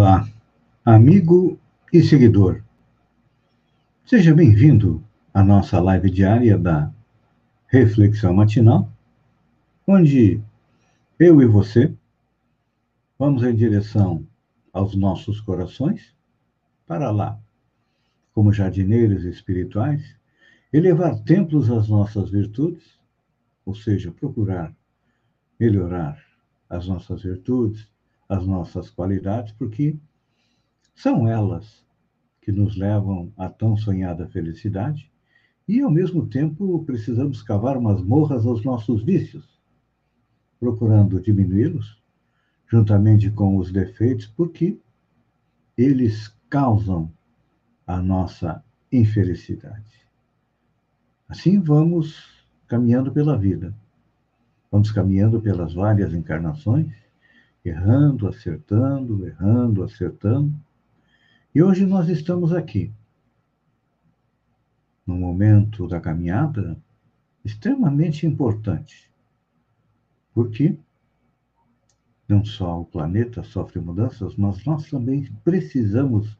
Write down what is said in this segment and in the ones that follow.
Olá, amigo e seguidor. Seja bem-vindo à nossa live diária da Reflexão Matinal, onde eu e você vamos em direção aos nossos corações, para lá, como jardineiros espirituais, elevar templos às nossas virtudes, ou seja, procurar melhorar as nossas virtudes, as nossas qualidades, porque são elas que nos levam à tão sonhada felicidade e, ao mesmo tempo, precisamos cavar masmorras aos nossos vícios, procurando diminuí-los, juntamente com os defeitos, porque eles causam a nossa infelicidade. Assim vamos caminhando pela vida, vamos caminhando pelas várias encarnações errando, acertando, errando, acertando. E hoje nós estamos aqui, num momento da caminhada extremamente importante, porque não só o planeta sofre mudanças, mas nós também precisamos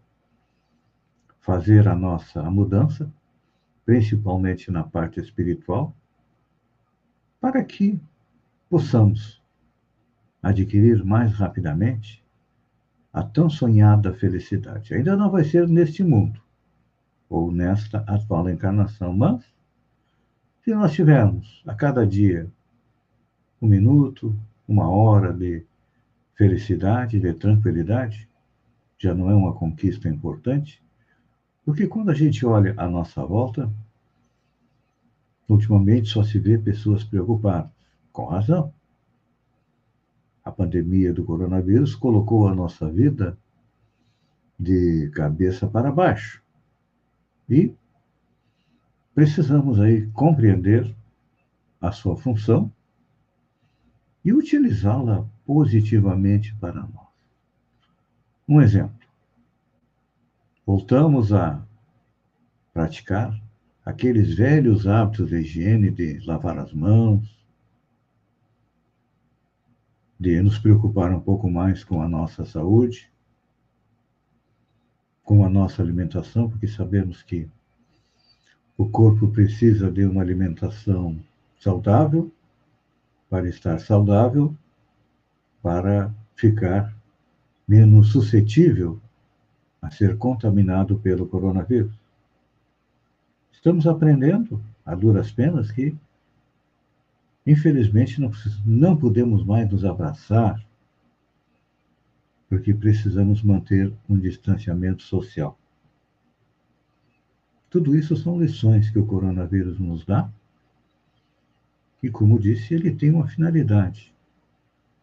fazer a nossa a mudança, principalmente na parte espiritual, para que possamos adquirir mais rapidamente a tão sonhada felicidade. Ainda não vai ser neste mundo ou nesta atual encarnação, mas se nós tivermos a cada dia um minuto, uma hora de felicidade, de tranquilidade, já não é uma conquista importante? Porque quando a gente olha à nossa volta, ultimamente só se vê pessoas preocupadas, com razão a pandemia do coronavírus colocou a nossa vida de cabeça para baixo. E precisamos aí compreender a sua função e utilizá-la positivamente para nós. Um exemplo. Voltamos a praticar aqueles velhos hábitos de higiene de lavar as mãos, de nos preocupar um pouco mais com a nossa saúde, com a nossa alimentação, porque sabemos que o corpo precisa de uma alimentação saudável para estar saudável, para ficar menos suscetível a ser contaminado pelo coronavírus. Estamos aprendendo, a duras penas, que Infelizmente, não, não podemos mais nos abraçar, porque precisamos manter um distanciamento social. Tudo isso são lições que o coronavírus nos dá. E, como disse, ele tem uma finalidade.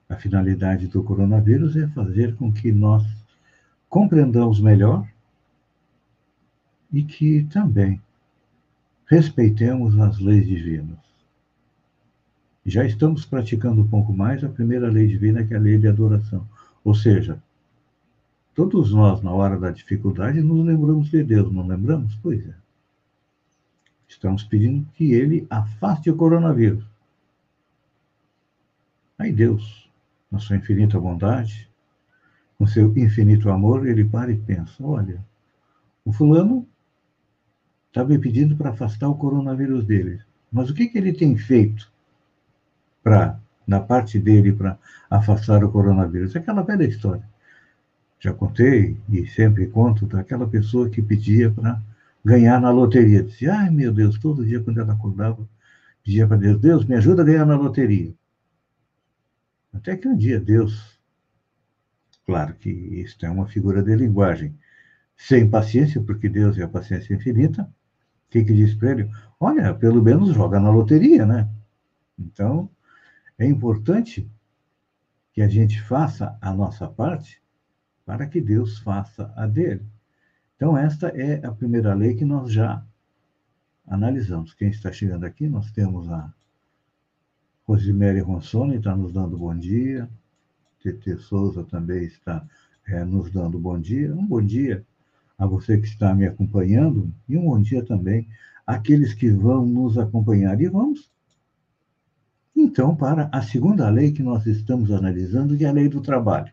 A finalidade do coronavírus é fazer com que nós compreendamos melhor e que também respeitemos as leis divinas já estamos praticando um pouco mais a primeira lei divina, que é a lei de adoração. Ou seja, todos nós, na hora da dificuldade, nos lembramos de Deus, não lembramos? Pois é. Estamos pedindo que ele afaste o coronavírus. Aí Deus, na sua infinita bondade, com seu infinito amor, ele para e pensa: olha, o fulano está me pedindo para afastar o coronavírus dele. Mas o que, que ele tem feito para, na parte dele, para afastar o coronavírus. Aquela velha história. Já contei e sempre conto daquela pessoa que pedia para ganhar na loteria. Dizia, ai meu Deus, todo dia quando ela acordava, pedia para Deus, Deus, me ajuda a ganhar na loteria. Até que um dia Deus, claro que isso é uma figura de linguagem, sem paciência, porque Deus é a paciência infinita, o que, que diz para ele? Olha, pelo menos joga na loteria, né? Então, é importante que a gente faça a nossa parte para que Deus faça a dele. Então, esta é a primeira lei que nós já analisamos. Quem está chegando aqui, nós temos a Rosemary Ronsoni, está nos dando bom dia. TT Souza também está é, nos dando bom dia. Um bom dia a você que está me acompanhando e um bom dia também àqueles que vão nos acompanhar. E vamos então, para a segunda lei que nós estamos analisando, que é a lei do trabalho.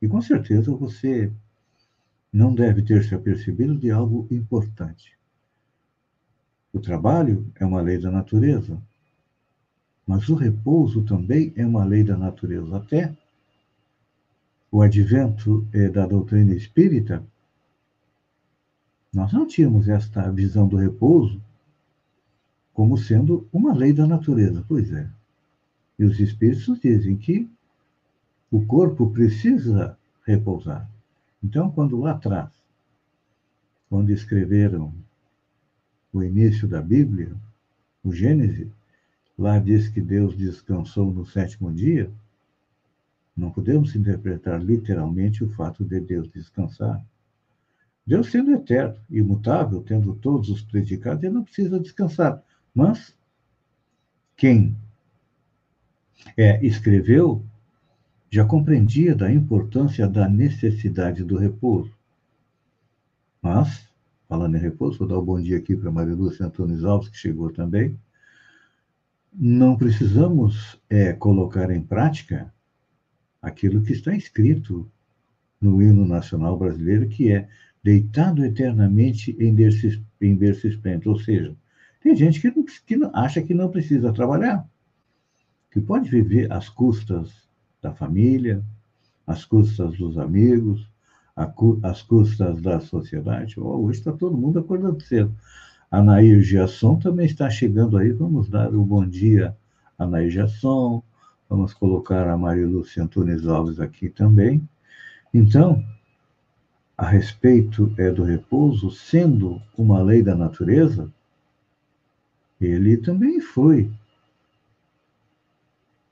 E com certeza você não deve ter se apercebido de algo importante. O trabalho é uma lei da natureza, mas o repouso também é uma lei da natureza. Até o advento é, da doutrina espírita, nós não tínhamos esta visão do repouso como sendo uma lei da natureza. Pois é. E os espíritos dizem que o corpo precisa repousar. Então, quando lá atrás, quando escreveram o início da Bíblia, o Gênesis, lá diz que Deus descansou no sétimo dia, não podemos interpretar literalmente o fato de Deus descansar. Deus sendo eterno, imutável, tendo todos os predicados, ele não precisa descansar. Mas quem é, escreveu já compreendia da importância da necessidade do repouso. Mas, falando em repouso, vou dar um bom dia aqui para Maria Lúcia Antunes Alves, que chegou também. Não precisamos é, colocar em prática aquilo que está escrito no hino nacional brasileiro, que é deitado eternamente em berço, em berço. Ou seja, tem gente que, que acha que não precisa trabalhar, que pode viver às custas da família, às custas dos amigos, às custas da sociedade. Oh, hoje está todo mundo acordando cedo. A Nair Giasson também está chegando aí. Vamos dar um bom dia a Nair Giasson. Vamos colocar a Maria Lúcia Antunes Alves aqui também. Então, a respeito é do repouso, sendo uma lei da natureza, ele também foi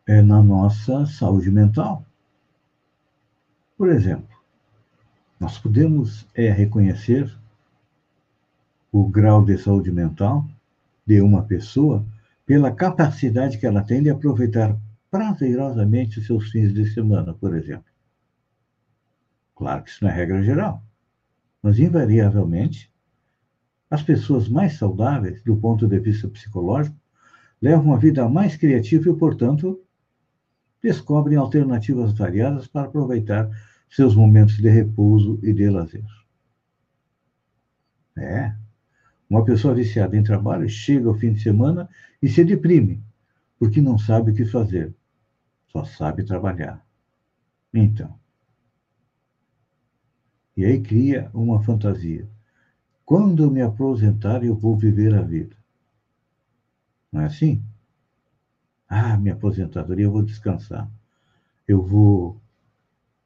é, na nossa saúde mental. Por exemplo, nós podemos é, reconhecer o grau de saúde mental de uma pessoa pela capacidade que ela tem de aproveitar prazerosamente os seus fins de semana, por exemplo. Claro que isso não é regra geral, mas invariavelmente as pessoas mais saudáveis, do ponto de vista psicológico, levam uma vida mais criativa e, portanto, descobrem alternativas variadas para aproveitar seus momentos de repouso e de lazer. É. Uma pessoa viciada em trabalho chega ao fim de semana e se deprime, porque não sabe o que fazer, só sabe trabalhar. Então. E aí cria uma fantasia. Quando eu me aposentar, eu vou viver a vida. Não é assim? Ah, minha aposentadoria, eu vou descansar. Eu vou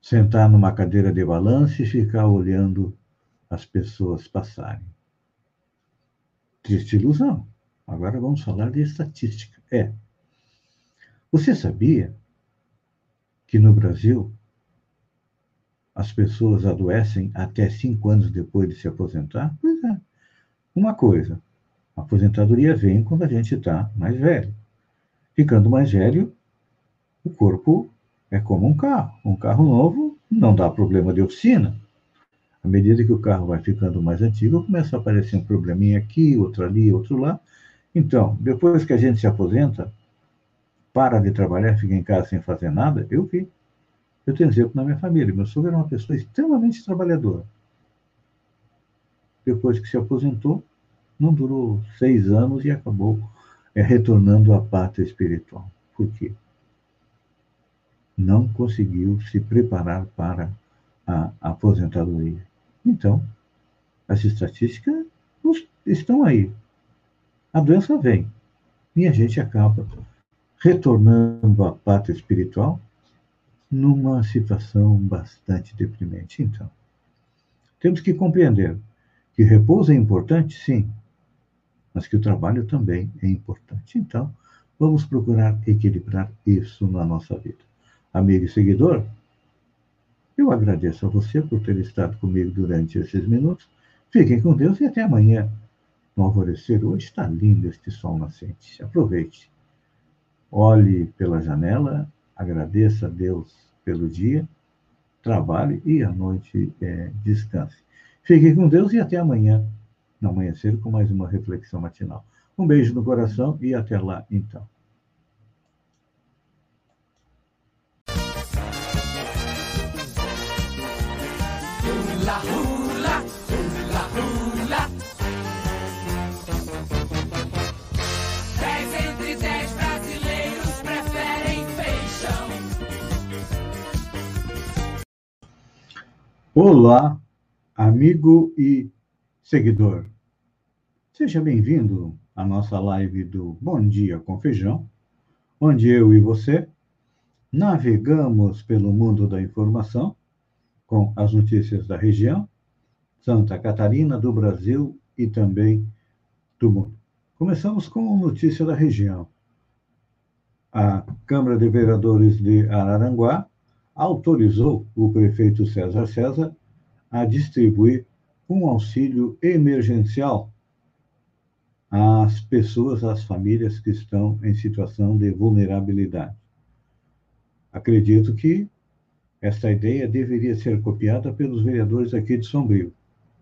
sentar numa cadeira de balanço e ficar olhando as pessoas passarem. Triste ilusão. Agora vamos falar de estatística. É. Você sabia que no Brasil as pessoas adoecem até cinco anos depois de se aposentar? Pois é. Uma coisa, a aposentadoria vem quando a gente está mais velho. Ficando mais velho, o corpo é como um carro. Um carro novo não dá problema de oficina. À medida que o carro vai ficando mais antigo, começa a aparecer um probleminha aqui, outro ali, outro lá. Então, depois que a gente se aposenta, para de trabalhar, fica em casa sem fazer nada, eu vi. Eu tenho exemplo na minha família. Meu sogro era uma pessoa extremamente trabalhadora. Depois que se aposentou, não durou seis anos e acabou é retornando à pátria espiritual. Por quê? Não conseguiu se preparar para a aposentadoria. Então, as estatísticas estão aí. A doença vem e a gente acaba retornando à pátria espiritual numa situação bastante deprimente. Então, temos que compreender que repouso é importante, sim, mas que o trabalho também é importante. Então, vamos procurar equilibrar isso na nossa vida. Amigo e seguidor, eu agradeço a você por ter estado comigo durante esses minutos. Fiquem com Deus e até amanhã. No alvorecer, hoje está lindo este sol nascente. Aproveite. Olhe pela janela, Agradeça a Deus pelo dia, trabalhe e à noite é, descanse. Fique com Deus e até amanhã, no amanhecer, com mais uma reflexão matinal. Um beijo no coração e até lá, então. Hula. Olá, amigo e seguidor. Seja bem-vindo à nossa live do Bom Dia com Feijão, onde eu e você navegamos pelo mundo da informação com as notícias da região, Santa Catarina, do Brasil e também do mundo. Começamos com notícia da região. A Câmara de Vereadores de Araranguá autorizou o prefeito César César a distribuir um auxílio emergencial às pessoas, às famílias que estão em situação de vulnerabilidade. Acredito que esta ideia deveria ser copiada pelos vereadores aqui de Sombrio,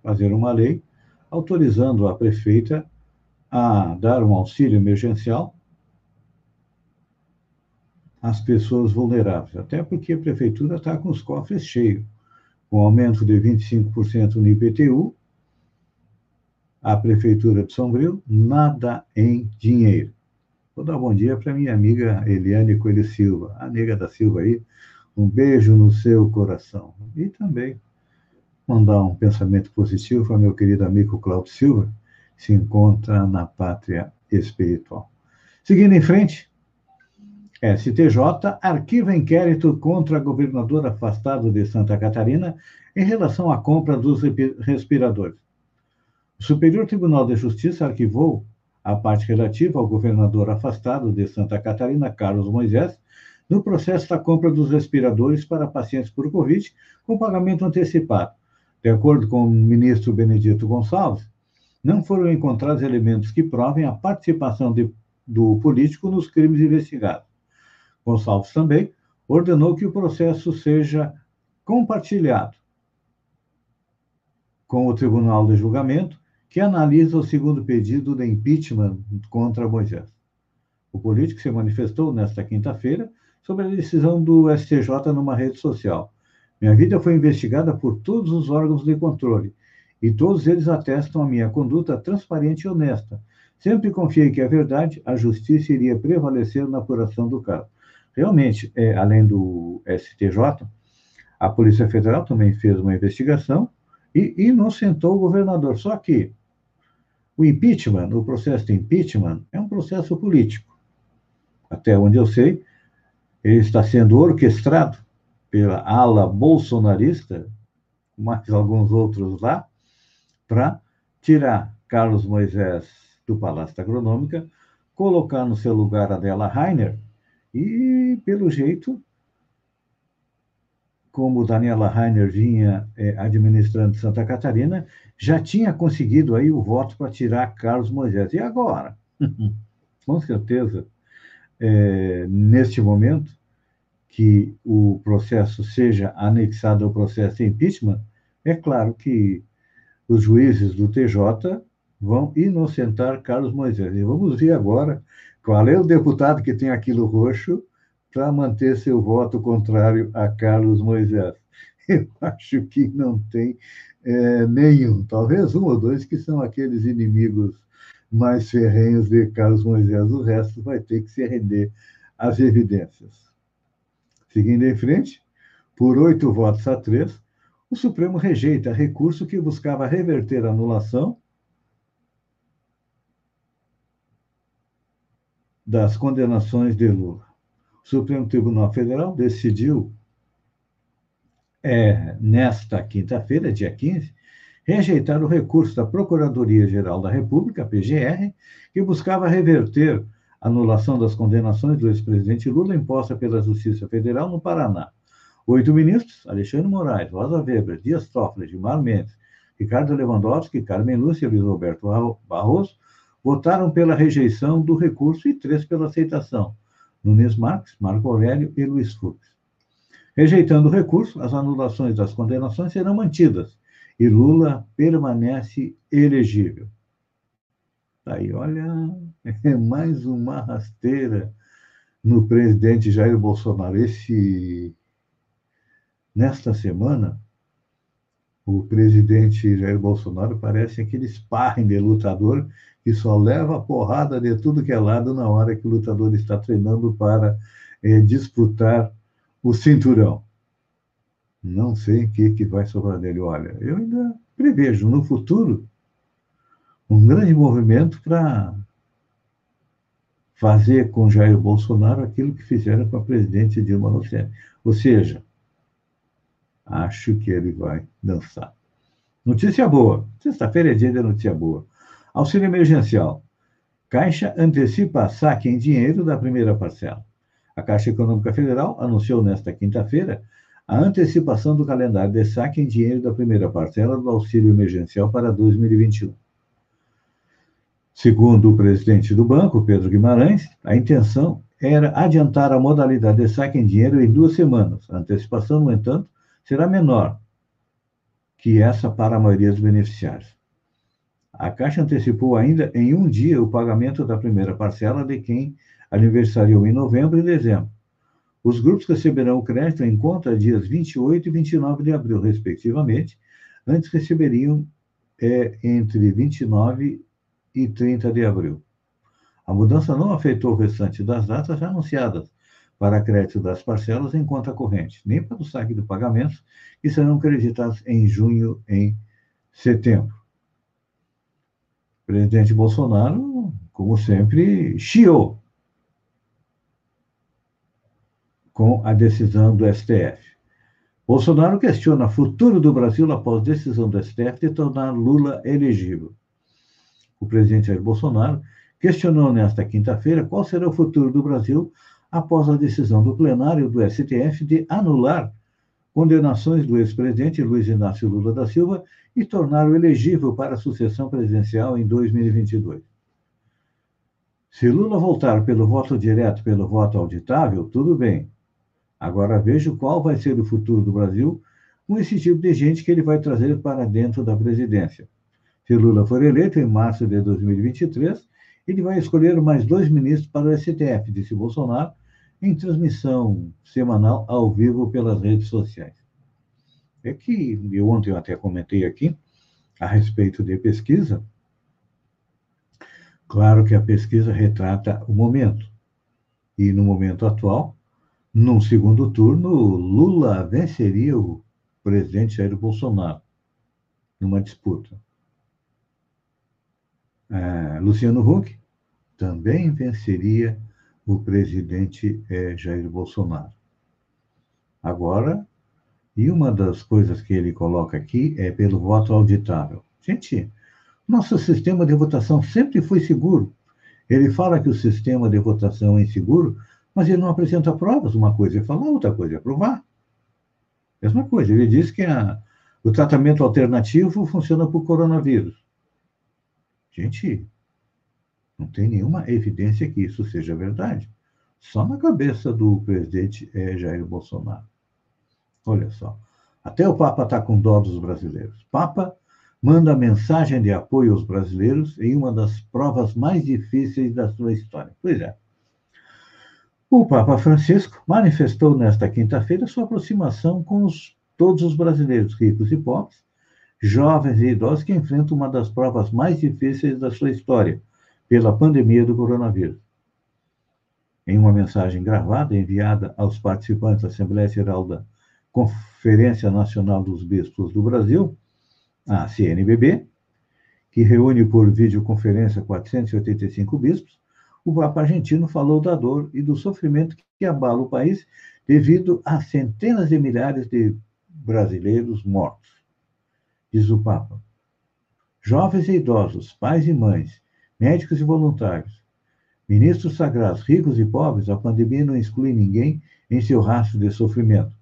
fazer uma lei autorizando a prefeita a dar um auxílio emergencial as pessoas vulneráveis, até porque a prefeitura está com os cofres cheios. Com aumento de 25% no IPTU, a prefeitura de Sombrio, nada em dinheiro. Vou dar um bom dia para minha amiga Eliane Coelho Silva, a nega da Silva aí, um beijo no seu coração. E também mandar um pensamento positivo para meu querido amigo Cláudio Silva, que se encontra na pátria espiritual. Seguindo em frente, STJ arquiva inquérito contra governador afastado de Santa Catarina em relação à compra dos respiradores. O Superior Tribunal de Justiça arquivou a parte relativa ao governador afastado de Santa Catarina, Carlos Moisés, no processo da compra dos respiradores para pacientes por Covid com pagamento antecipado. De acordo com o ministro Benedito Gonçalves, não foram encontrados elementos que provem a participação de, do político nos crimes investigados. Gonçalves também ordenou que o processo seja compartilhado com o Tribunal de Julgamento, que analisa o segundo pedido de impeachment contra Moisés. O político se manifestou nesta quinta-feira sobre a decisão do STJ numa rede social. Minha vida foi investigada por todos os órgãos de controle e todos eles atestam a minha conduta transparente e honesta. Sempre confiei que a verdade, a justiça iria prevalecer na apuração do caso. Realmente, é, além do STJ, a Polícia Federal também fez uma investigação e inocentou o governador. Só que o impeachment, o processo de impeachment, é um processo político. Até onde eu sei, ele está sendo orquestrado pela ala bolsonarista, mais alguns outros lá, para tirar Carlos Moisés do Palácio da Agronômica, colocar no seu lugar a Della Rainer e, pelo jeito, como Daniela Rainer vinha é, administrando Santa Catarina, já tinha conseguido aí o voto para tirar Carlos Moisés. E agora? Com certeza, é, neste momento, que o processo seja anexado ao processo de impeachment, é claro que os juízes do TJ vão inocentar Carlos Moisés. E vamos ver agora qual é o deputado que tem aquilo roxo para manter seu voto contrário a Carlos Moisés? Eu acho que não tem é, nenhum, talvez um ou dois que são aqueles inimigos mais ferrenhos de Carlos Moisés. O resto vai ter que se render às evidências. Seguindo em frente, por oito votos a três, o Supremo rejeita recurso que buscava reverter a anulação das condenações de Lula. O Supremo Tribunal Federal decidiu, é, nesta quinta-feira, dia 15, rejeitar o recurso da Procuradoria-Geral da República, PGR, que buscava reverter a anulação das condenações do ex-presidente Lula imposta pela Justiça Federal no Paraná. Oito ministros, Alexandre Moraes, Rosa Weber, Dias Toffoli, Gilmar Mendes, Ricardo Lewandowski, Carmen Lúcia e Luiz Roberto Barroso, votaram pela rejeição do recurso e três pela aceitação: Nunes Marques, Marco Aurélio e Luiz Fux. Rejeitando o recurso, as anulações das condenações serão mantidas e Lula permanece elegível. Tá aí, olha, é mais uma rasteira no presidente Jair Bolsonaro. Esse, nesta semana, o presidente Jair Bolsonaro parece aquele sparring de lutador que só leva porrada de tudo que é lado na hora que o lutador está treinando para é, disputar o cinturão. não sei o que, que vai sobrar dele. Olha, eu ainda prevejo no futuro um grande movimento para fazer com Jair Bolsonaro aquilo que fizeram com a presidente Dilma Rousseff. Ou seja, acho que ele vai dançar. Notícia boa. Sexta-feira é dia de notícia boa. Auxílio emergencial. Caixa antecipa saque em dinheiro da primeira parcela. A Caixa Econômica Federal anunciou nesta quinta-feira a antecipação do calendário de saque em dinheiro da primeira parcela do auxílio emergencial para 2021. Segundo o presidente do banco, Pedro Guimarães, a intenção era adiantar a modalidade de saque em dinheiro em duas semanas. A antecipação, no entanto, será menor que essa para a maioria dos beneficiários. A Caixa antecipou ainda em um dia o pagamento da primeira parcela de quem aniversariou em novembro e dezembro. Os grupos receberão o crédito em conta dias 28 e 29 de abril, respectivamente. Antes receberiam é, entre 29 e 30 de abril. A mudança não afetou o restante das datas anunciadas para crédito das parcelas em conta corrente, nem para o saque do pagamento, que serão creditados em junho e setembro. O presidente Bolsonaro, como sempre, chiou com a decisão do STF. Bolsonaro questiona o futuro do Brasil após decisão do STF de tornar Lula elegível o presidente Jair Bolsonaro, questionou nesta quinta-feira qual será o futuro do Brasil após a decisão do plenário do STF de anular condenações do ex-presidente Luiz Inácio Lula da Silva e torná-lo elegível para a sucessão presidencial em 2022. Se Lula voltar pelo voto direto, pelo voto auditável, tudo bem. Agora vejo qual vai ser o futuro do Brasil com esse tipo de gente que ele vai trazer para dentro da presidência. Se Lula for eleito em março de 2023, ele vai escolher mais dois ministros para o STF, disse Bolsonaro, em transmissão semanal ao vivo pelas redes sociais. É que eu ontem eu até comentei aqui a respeito de pesquisa. Claro que a pesquisa retrata o momento. E no momento atual, num segundo turno, Lula venceria o presidente Jair Bolsonaro numa disputa é, Luciano Huck também venceria o presidente é, Jair Bolsonaro. Agora, e uma das coisas que ele coloca aqui é pelo voto auditável. Gente, nosso sistema de votação sempre foi seguro. Ele fala que o sistema de votação é inseguro, mas ele não apresenta provas. Uma coisa é falar, outra coisa é provar. Mesma coisa, ele diz que a, o tratamento alternativo funciona para o coronavírus. Gente, não tem nenhuma evidência que isso seja verdade. Só na cabeça do presidente é Jair Bolsonaro. Olha só. Até o Papa está com dó dos brasileiros. Papa manda mensagem de apoio aos brasileiros em uma das provas mais difíceis da sua história. Pois é. O Papa Francisco manifestou nesta quinta-feira sua aproximação com os, todos os brasileiros, ricos e pobres, jovens e idosos que enfrentam uma das provas mais difíceis da sua história, pela pandemia do coronavírus. Em uma mensagem gravada enviada aos participantes da Assembleia Geral da Conferência Nacional dos Bispos do Brasil, a CNBB, que reúne por videoconferência 485 bispos, o Papa argentino falou da dor e do sofrimento que abala o país devido a centenas de milhares de brasileiros mortos diz o Papa. Jovens e idosos, pais e mães, médicos e voluntários, ministros sagrados, ricos e pobres, a pandemia não exclui ninguém em seu rastro de sofrimento,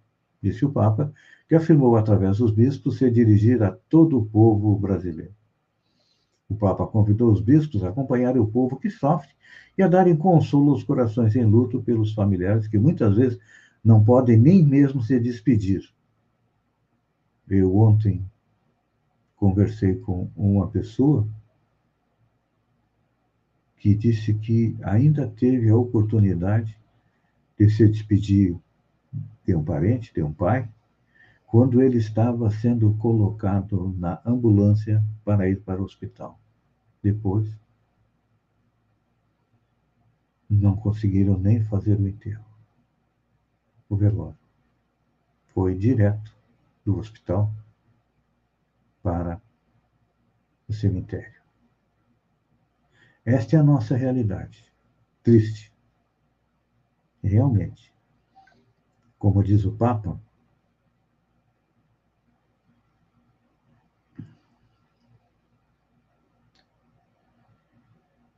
disse o Papa, que afirmou através dos bispos se dirigir a todo o povo brasileiro. O Papa convidou os bispos a acompanharem o povo que sofre e a darem consolo aos corações em luto pelos familiares que muitas vezes não podem nem mesmo se despedir. Eu ontem conversei com uma pessoa que disse que ainda teve a oportunidade de se despedir de um parente, de um pai, quando ele estava sendo colocado na ambulância para ir para o hospital. Depois, não conseguiram nem fazer o enterro. O velório. Foi direto do hospital para o cemitério. Esta é a nossa realidade. Triste. Realmente, como diz o Papa,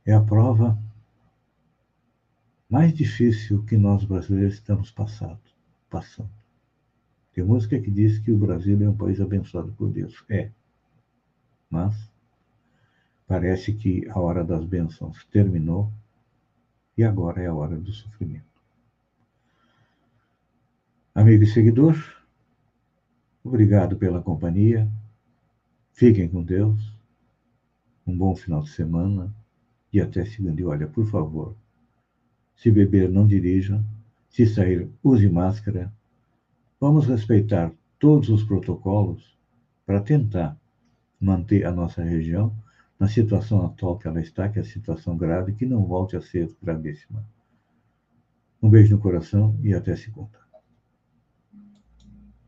é a prova mais difícil que nós brasileiros estamos passando. passando. Tem música que diz que o Brasil é um país abençoado por Deus. É. Mas parece que a hora das bênçãos terminou e agora é a hora do sofrimento. Amigo e seguidor, obrigado pela companhia. Fiquem com Deus. Um bom final de semana e até segunda. E olha, por favor, se beber, não dirija. Se sair, use máscara. Vamos respeitar todos os protocolos para tentar manter a nossa região na situação atual que ela está, que é a situação grave, que não volte a ser gravíssima. Um beijo no coração e até segunda.